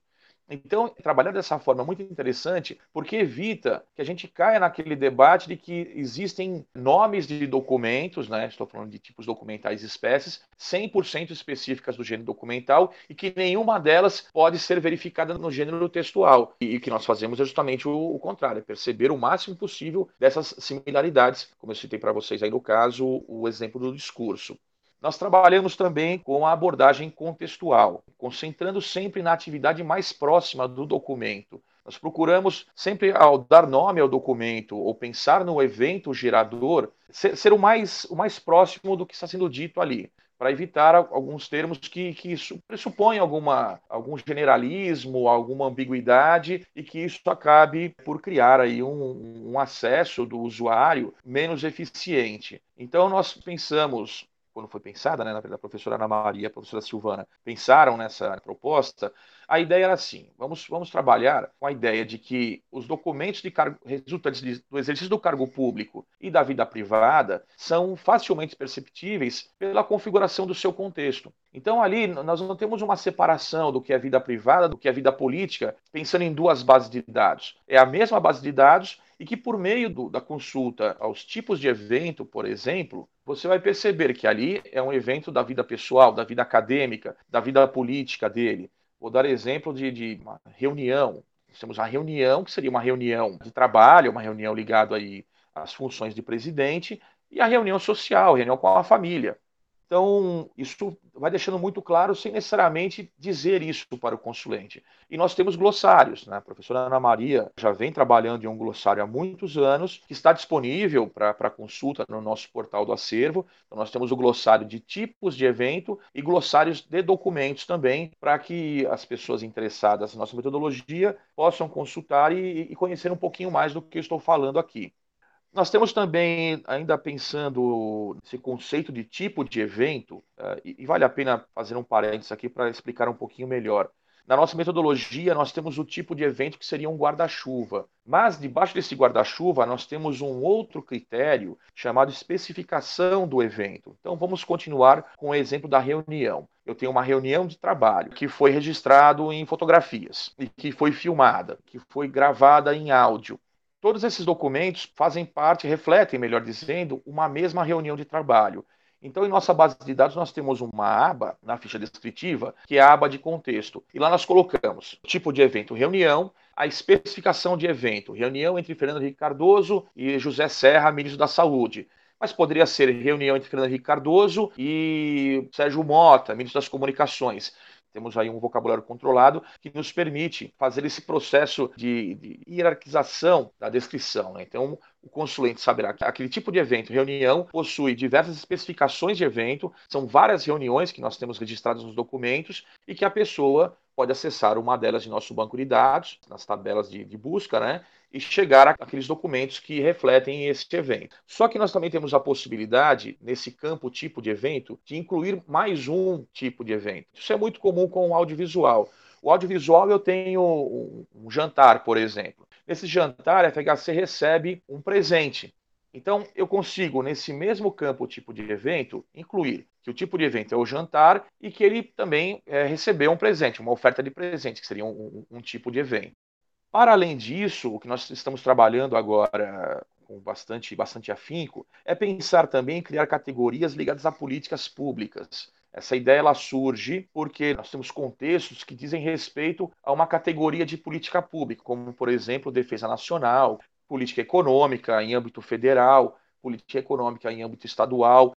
Então, trabalhar dessa forma é muito interessante, porque evita que a gente caia naquele debate de que existem nomes de documentos, né? estou falando de tipos documentais e espécies, 100% específicas do gênero documental e que nenhuma delas pode ser verificada no gênero textual. E o que nós fazemos é justamente o, o contrário, é perceber o máximo possível dessas similaridades, como eu citei para vocês aí no caso, o exemplo do discurso. Nós trabalhamos também com a abordagem contextual, concentrando sempre na atividade mais próxima do documento. Nós procuramos sempre, ao dar nome ao documento ou pensar no evento gerador, ser, ser o, mais, o mais próximo do que está sendo dito ali, para evitar alguns termos que, que pressupõem alguma, algum generalismo, alguma ambiguidade e que isso acabe por criar aí um, um acesso do usuário menos eficiente. Então, nós pensamos quando foi pensada, né, na verdade, a professora Ana Maria a professora Silvana pensaram nessa proposta, a ideia era assim: vamos, vamos trabalhar com a ideia de que os documentos de cargo, resultantes do exercício do cargo público e da vida privada são facilmente perceptíveis pela configuração do seu contexto. Então, ali, nós não temos uma separação do que é vida privada, do que é vida política, pensando em duas bases de dados. É a mesma base de dados e que, por meio do, da consulta aos tipos de evento, por exemplo, você vai perceber que ali é um evento da vida pessoal, da vida acadêmica, da vida política dele. Vou dar exemplo de, de uma reunião. Nós temos a reunião, que seria uma reunião de trabalho, uma reunião ligada aí às funções de presidente, e a reunião social, reunião com a família. Então, isso vai deixando muito claro, sem necessariamente dizer isso para o consulente. E nós temos glossários. Né? A professora Ana Maria já vem trabalhando em um glossário há muitos anos, que está disponível para consulta no nosso portal do acervo. Então, nós temos o glossário de tipos de evento e glossários de documentos também, para que as pessoas interessadas na nossa metodologia possam consultar e, e conhecer um pouquinho mais do que eu estou falando aqui. Nós temos também, ainda pensando nesse conceito de tipo de evento, uh, e, e, vale a pena fazer um parênteses aqui para explicar um pouquinho melhor. Na nossa metodologia, nós temos o tipo de evento que seria um guarda-chuva. Mas, debaixo desse guarda-chuva, nós temos um outro critério chamado especificação do evento. Então, vamos continuar com o exemplo da reunião. Eu tenho uma reunião de trabalho que foi registrado em fotografias e que foi filmada, que foi gravada em áudio Todos esses documentos fazem parte, refletem, melhor dizendo, uma mesma reunião de trabalho. Então, em nossa base de dados, nós temos uma aba na ficha descritiva, que é a aba de contexto. E lá nós colocamos o tipo de evento, reunião, a especificação de evento, reunião entre Fernando Henrique Cardoso e José Serra, ministro da Saúde. Mas poderia ser reunião entre Fernando Henrique Cardoso e Sérgio Mota, ministro das Comunicações. Temos aí um vocabulário controlado que nos permite fazer esse processo de, de hierarquização da descrição. Né? Então, o consulente saberá que aquele tipo de evento, reunião, possui diversas especificações de evento, são várias reuniões que nós temos registradas nos documentos e que a pessoa pode acessar uma delas de nosso banco de dados, nas tabelas de, de busca, né? E chegar àqueles documentos que refletem esse evento. Só que nós também temos a possibilidade, nesse campo tipo de evento, de incluir mais um tipo de evento. Isso é muito comum com o audiovisual. O audiovisual eu tenho um jantar, por exemplo. Nesse jantar, a FHC recebe um presente. Então, eu consigo, nesse mesmo campo tipo de evento, incluir que o tipo de evento é o jantar e que ele também é, recebeu um presente, uma oferta de presente, que seria um, um, um tipo de evento. Para além disso, o que nós estamos trabalhando agora com bastante, bastante afinco é pensar também em criar categorias ligadas a políticas públicas. Essa ideia ela surge porque nós temos contextos que dizem respeito a uma categoria de política pública, como, por exemplo, defesa nacional, política econômica em âmbito federal, política econômica em âmbito estadual.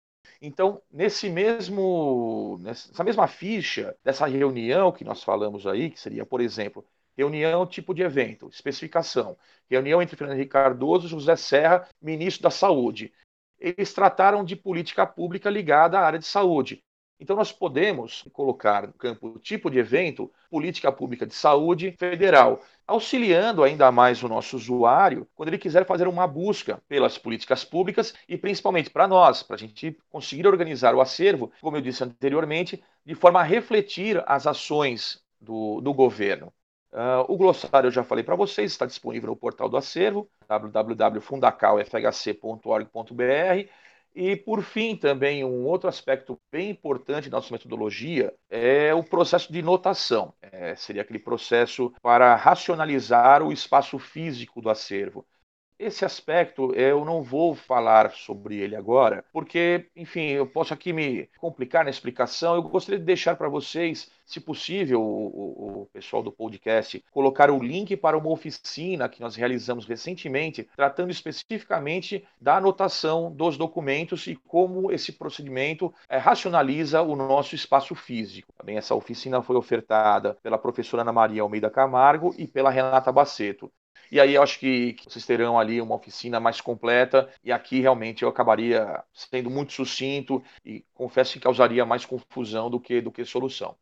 Então, nesse mesmo, nessa mesma ficha dessa reunião que nós falamos aí, que seria, por exemplo, reunião tipo de evento, especificação, reunião entre Fernando Henrique Cardoso e José Serra, ministro da Saúde. Eles trataram de política pública ligada à área de saúde. Então, nós podemos colocar no campo tipo de evento política pública de saúde federal, auxiliando ainda mais o nosso usuário quando ele quiser fazer uma busca pelas políticas públicas e principalmente para nós, para a gente conseguir organizar o acervo, como eu disse anteriormente, de forma a refletir as ações do, do governo. Uh, o glossário eu já falei para vocês, está disponível no portal do acervo, www.fundacalfhc.org.br. E, por fim, também um outro aspecto bem importante da nossa metodologia é o processo de notação. É, seria aquele processo para racionalizar o espaço físico do acervo. Esse aspecto eu não vou falar sobre ele agora, porque, enfim, eu posso aqui me complicar na explicação. Eu gostaria de deixar para vocês, se possível, o, o, pessoal do podcast, colocar o link para uma oficina que nós realizamos recentemente, tratando especificamente da anotação dos documentos e como esse procedimento é, racionaliza o nosso espaço físico. Também essa oficina foi ofertada pela professora Ana Maria Almeida Camargo e pela Renata Baceto. E aí eu acho que, vocês terão ali uma oficina mais completa. E aqui realmente eu acabaria sendo muito sucinto e confesso que causaria mais confusão do que, do que solução.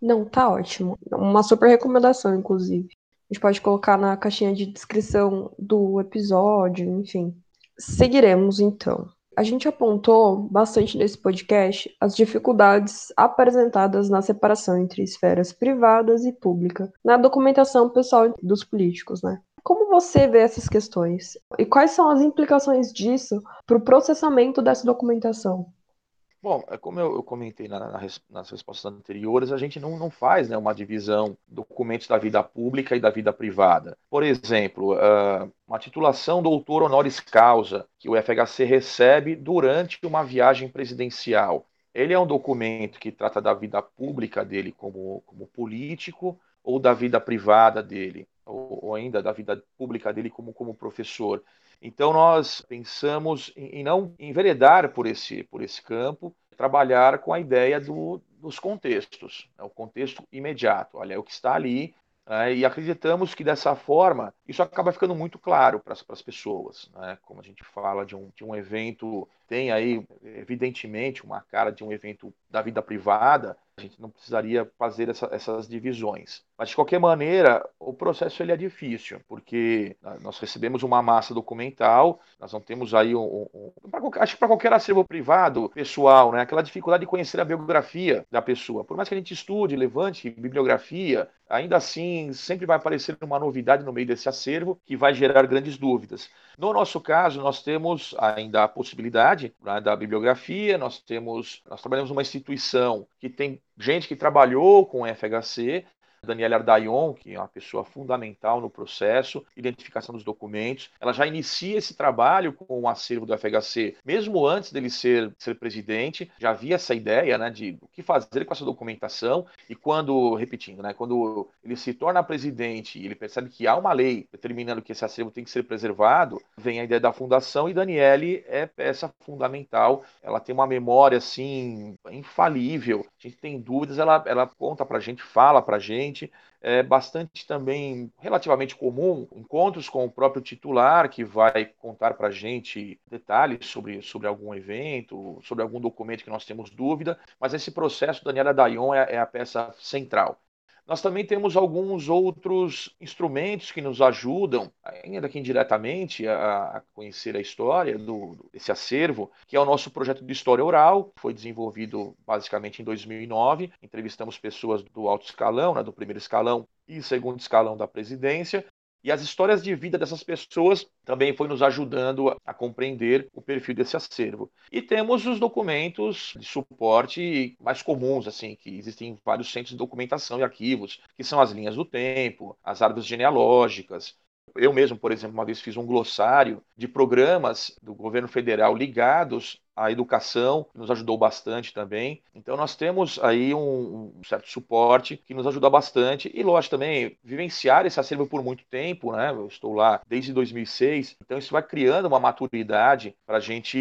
Não, tá ótimo. Uma super recomendação, inclusive. A gente pode colocar na caixinha de descrição do episódio, enfim. Seguiremos então. A gente apontou bastante nesse podcast as dificuldades apresentadas na separação entre esferas privadas e pública na documentação pessoal dos políticos, né? Como você vê essas questões? E quais são as implicações disso para o processamento dessa documentação? Bom, é como eu, comentei na, na, nas respostas anteriores, a gente não, não faz né, uma divisão documentos da vida pública e da vida privada. Por exemplo, uh, uma titulação doutor honoris causa que o FHC recebe durante uma viagem presidencial. Ele é um documento que trata da vida pública dele como, como político ou da vida privada dele, ou, ou ainda da vida pública dele como, como professor. Então nós pensamos em, não enveredar por esse, por esse campo, trabalhar com a ideia do, dos contextos, né? o contexto imediato. Olha, é o que está ali, né? e acreditamos que dessa forma isso acaba ficando muito claro para as pessoas. Né? Como a gente fala de um, de um evento, tem aí, evidentemente, uma cara de um evento da vida privada, a gente não precisaria fazer essa, essas divisões. Mas, de qualquer maneira, o processo ele é difícil, porque nós recebemos uma massa documental, nós não temos aí um. um, um acho que para qualquer acervo privado, pessoal, né, aquela dificuldade de conhecer a biografia da pessoa. Por mais que a gente estude, levante bibliografia, ainda assim sempre vai aparecer uma novidade no meio desse acervo que vai gerar grandes dúvidas. No nosso caso, nós temos ainda a possibilidade né, da bibliografia, nós temos, nós trabalhamos numa instituição que tem gente que trabalhou com FHC, Daniela Ardayon, que é uma pessoa fundamental no processo, identificação dos documentos. Ela já inicia esse trabalho com o acervo do FHC, mesmo antes dele ser, ser presidente, já havia essa ideia né, de o que fazer com essa documentação. E quando, repetindo, né, quando ele se torna presidente e ele percebe que há uma lei determinando que esse acervo tem que ser preservado, vem a ideia da fundação e Daniele é peça fundamental. Ela tem uma memória assim infalível. A gente tem dúvidas, ela, ela conta para a gente, fala para a é bastante também relativamente comum encontros com o próprio titular que vai contar para a gente detalhes sobre, sobre algum evento, sobre algum documento que nós temos dúvida, mas esse processo, Daniela Dayon é, é a peça central. Nós também temos alguns outros instrumentos que nos ajudam, ainda que indiretamente, a, conhecer a história do, desse acervo, que é o nosso projeto de história oral, foi desenvolvido basicamente em 2009. Entrevistamos pessoas do alto escalão, né, do primeiro escalão e segundo escalão da presidência, e as histórias de vida dessas pessoas também foi nos ajudando a compreender o perfil desse acervo. E temos os documentos de suporte mais comuns, assim, que existem em vários centros de documentação e arquivos, que são as linhas do tempo, as árvores genealógicas, eu mesmo, por exemplo, uma vez fiz um glossário de programas do governo federal ligados à educação, que nos ajudou bastante também. Então, nós temos aí um, um, certo suporte que nos ajuda bastante. E, lógico, também vivenciar esse acervo por muito tempo, né? Eu estou lá desde 2006, então isso vai criando uma maturidade para a gente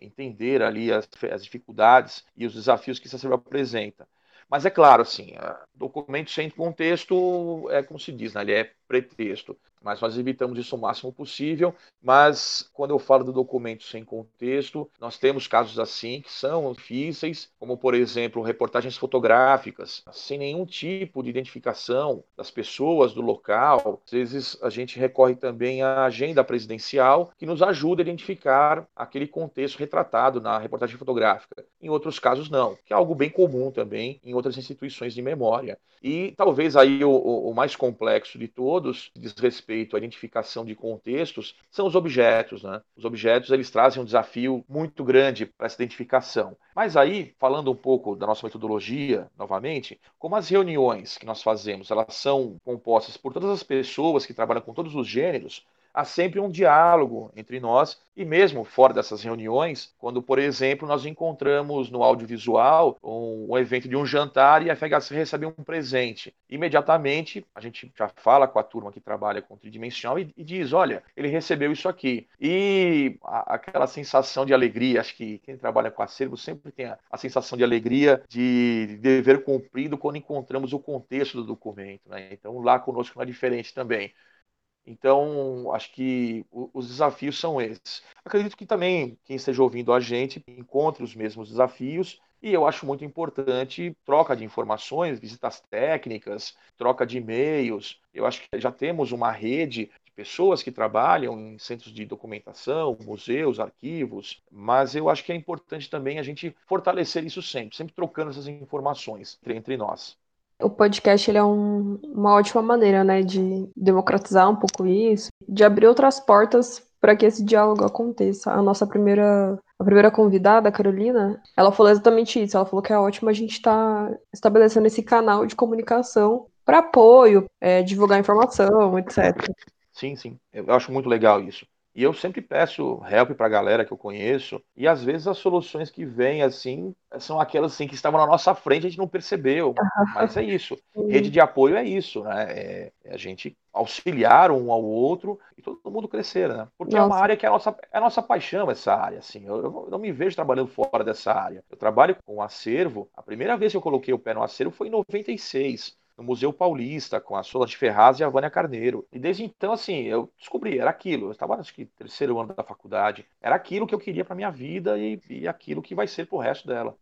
entender ali as, as dificuldades e os desafios que esse acervo apresenta. Mas é claro, assim, documento sem contexto é como se diz, né? ele é pretexto mas nós evitamos isso o máximo possível. Mas quando eu falo do documento sem contexto, nós temos casos assim que são difíceis, como por exemplo reportagens fotográficas, sem nenhum tipo de identificação das pessoas do local. Às vezes a gente recorre também à agenda presidencial, que nos ajuda a identificar aquele contexto retratado na reportagem fotográfica. Em outros casos, não, que é algo bem comum também em outras instituições de memória. E talvez aí o, o mais complexo de todos diz respeito à identificação de contextos são os objetos. Né? Os objetos eles trazem um desafio muito grande para essa identificação. Mas aí, falando um pouco da nossa metodologia, novamente, como as reuniões que nós fazemos, elas são compostas por todas as pessoas que trabalham com todos os gêneros, há sempre um diálogo entre nós e mesmo fora dessas reuniões, quando, por exemplo, nós encontramos no audiovisual um, um evento de um jantar e a FHC recebe um presente. Imediatamente, a gente já fala com a turma que trabalha com tridimensional e, e diz, olha, ele recebeu isso aqui. E a, aquela sensação de alegria, acho que quem trabalha com acervo sempre tem a, a sensação de alegria, de dever cumprido quando encontramos o contexto do documento. Né? Então, lá conosco não é diferente também. Então, acho que os desafios são esses. Acredito que também quem esteja ouvindo a gente encontre os mesmos desafios e eu acho muito importante troca de informações, visitas técnicas, troca de e-mails. Eu acho que já temos uma rede de pessoas que trabalham em centros de documentação, museus, arquivos, mas eu acho que é importante também a gente fortalecer isso sempre, sempre trocando essas informações entre, nós. O podcast ele é um, uma ótima maneira, né, de democratizar um pouco isso, de abrir outras portas para que esse diálogo aconteça. A nossa primeira, a primeira convidada, a Carolina, ela falou exatamente isso. Ela falou que é ótimo a gente estar tá estabelecendo esse canal de comunicação para apoio, é, divulgar informação, etc. Sim, sim. Eu acho muito legal isso. E eu sempre peço help para a galera que eu conheço, e às vezes as soluções que vêm assim são aquelas assim que estavam na nossa frente, a gente não percebeu. Mas é isso. Rede de apoio é isso, né? É, é a gente auxiliar um ao outro e todo mundo crescer, né? Porque nossa. é uma área que é a nossa, é a nossa paixão, essa área, assim. Eu, eu, não me vejo trabalhando fora dessa área. Eu trabalho com acervo. A primeira vez que eu coloquei o pé no acervo foi em 96 no Museu Paulista, com a Solange Ferraz e a Vânia Carneiro. E desde então, assim, eu descobri, era aquilo. Eu estava, acho que, terceiro ano da faculdade. Era aquilo que eu queria para minha vida e, e aquilo que vai ser pro resto dela.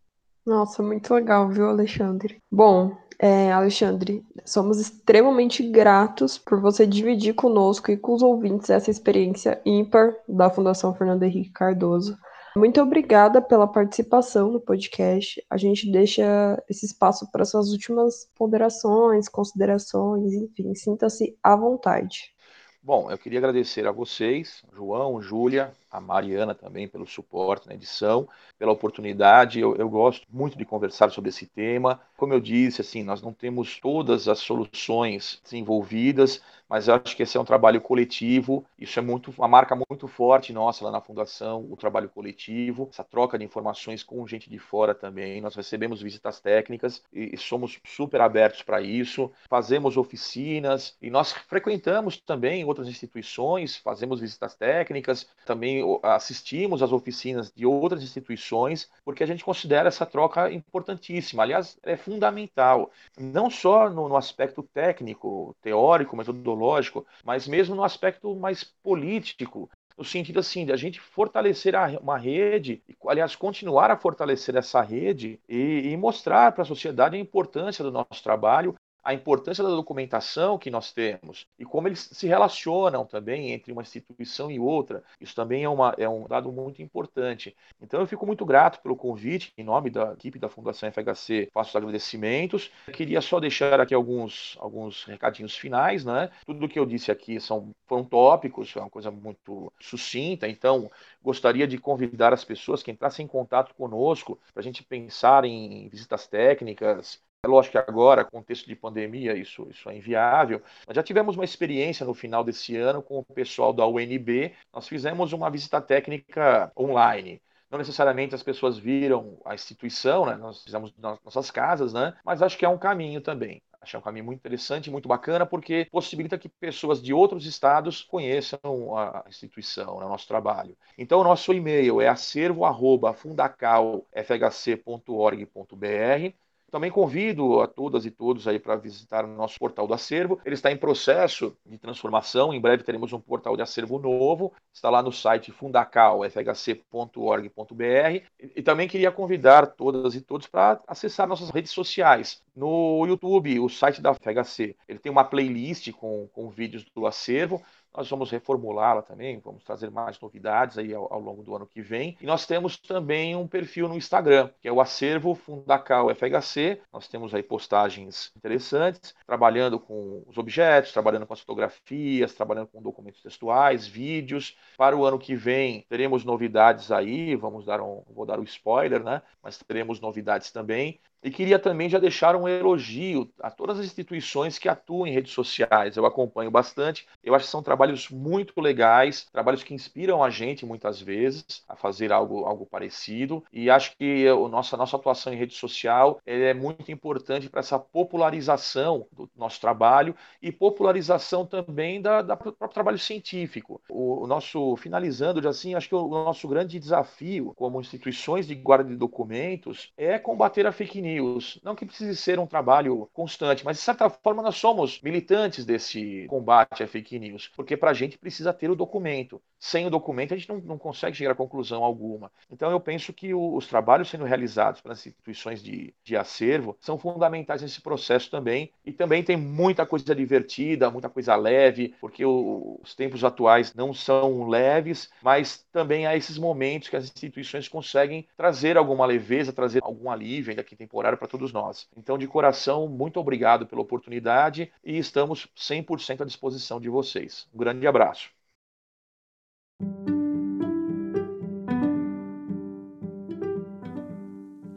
Nossa, muito legal, viu, Alexandre? Bom, é, Alexandre, somos extremamente gratos por você dividir conosco e com os ouvintes essa experiência ímpar da Fundação Fernando Henrique Cardoso. Muito obrigada pela participação no podcast. A gente deixa esse espaço para suas últimas ponderações, considerações, enfim, sinta-se à vontade. Bom, eu queria agradecer a vocês, João, Júlia, a Mariana também pelo suporte na edição, pela oportunidade. Eu, eu, gosto muito de conversar sobre esse tema. Como eu disse, assim, nós não temos todas as soluções desenvolvidas, mas eu acho que esse é um trabalho coletivo. Isso é muito uma marca muito forte nossa lá na fundação, o trabalho coletivo, essa troca de informações com gente de fora também. Nós recebemos visitas técnicas e, e somos super abertos para isso. Fazemos oficinas e nós frequentamos também outras instituições, fazemos visitas técnicas, também assistimos às oficinas de outras instituições, porque a gente considera essa troca importantíssima. Aliás, é fundamental, não só no, no aspecto técnico, teórico, metodológico, mas mesmo no aspecto mais político, no sentido assim de a gente fortalecer uma rede, aliás, continuar a fortalecer essa rede e, e mostrar para a sociedade a importância do nosso trabalho a importância da documentação que nós temos e como eles se relacionam também entre uma instituição e outra. Isso também é, uma, é um dado muito importante. Então eu fico muito grato pelo convite, em nome da equipe da Fundação FHC, faço os agradecimentos. Eu queria só deixar aqui alguns, alguns recadinhos finais, né? Tudo que eu disse aqui são, foram tópicos, é uma coisa muito sucinta, então gostaria de convidar as pessoas que entrassem em contato conosco para a gente pensar em visitas técnicas, é lógico que agora, contexto de pandemia, isso, isso é inviável. Já tivemos uma experiência no final desse ano com o pessoal da UNB. Nós fizemos uma visita técnica online. Não necessariamente as pessoas viram a instituição, né? nós fizemos nas nossas casas, né? mas acho que é um caminho também. Acho que é um caminho muito interessante, muito bacana, porque possibilita que pessoas de outros estados conheçam a instituição, né, o nosso trabalho. Então, o nosso e-mail é acervo.fundacalfhc.org.br também convido a todas e todos aí para visitar o nosso portal do acervo. Ele está em processo de transformação. Em breve teremos um portal de acervo novo. Está lá no site fundacalfhc.org.br. E também queria convidar todas e todos para acessar nossas redes sociais. No YouTube, o site da FHC, ele tem uma playlist com, com vídeos do acervo. Nós vamos reformulá-la também, vamos trazer mais novidades aí ao, ao, longo do ano que vem. E nós temos também um perfil no Instagram, que é o Acervo Fundacal FHC. Nós temos aí postagens interessantes, trabalhando com os objetos, trabalhando com as fotografias, trabalhando com documentos textuais, vídeos. Para o ano que vem, teremos novidades aí, vamos dar um, vou dar um spoiler, né? Mas teremos novidades também. E queria também já deixar um elogio a todas as instituições que atuam em redes sociais. Eu acompanho bastante. Eu acho que são trabalhos muito legais, trabalhos que inspiram a gente muitas vezes a fazer algo, algo parecido. E acho que a nossa, nossa atuação em rede social é muito importante para essa popularização do nosso trabalho e popularização também da, da próprio trabalho científico. O, o nosso, finalizando, assim, acho que o, o nosso grande desafio como instituições de guarda de documentos é combater a fake news. Não que precise ser um trabalho constante, mas de certa forma nós somos militantes desse combate à fake news, porque para a gente precisa ter o documento. Sem o documento a gente não, não consegue chegar a conclusão alguma. Então eu penso que o, os trabalhos sendo realizados pelas instituições de, de acervo são fundamentais nesse processo também. E também tem muita coisa divertida, muita coisa leve, porque o, os tempos atuais não são leves, mas também há esses momentos que as instituições conseguem trazer alguma leveza, trazer algum alívio, ainda que temporário para todos nós. Então, de coração, muito obrigado pela oportunidade e estamos 100% à disposição de vocês. Um grande abraço.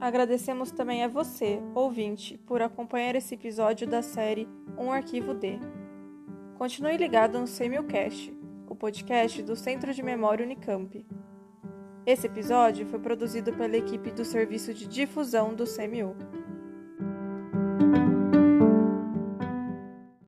Agradecemos também a você, ouvinte, por acompanhar esse episódio da série Um Arquivo D. Continue ligado no Semilcast, o podcast do Centro de Memória Unicamp. Esse episódio foi produzido pela equipe do Serviço de Difusão do CMU.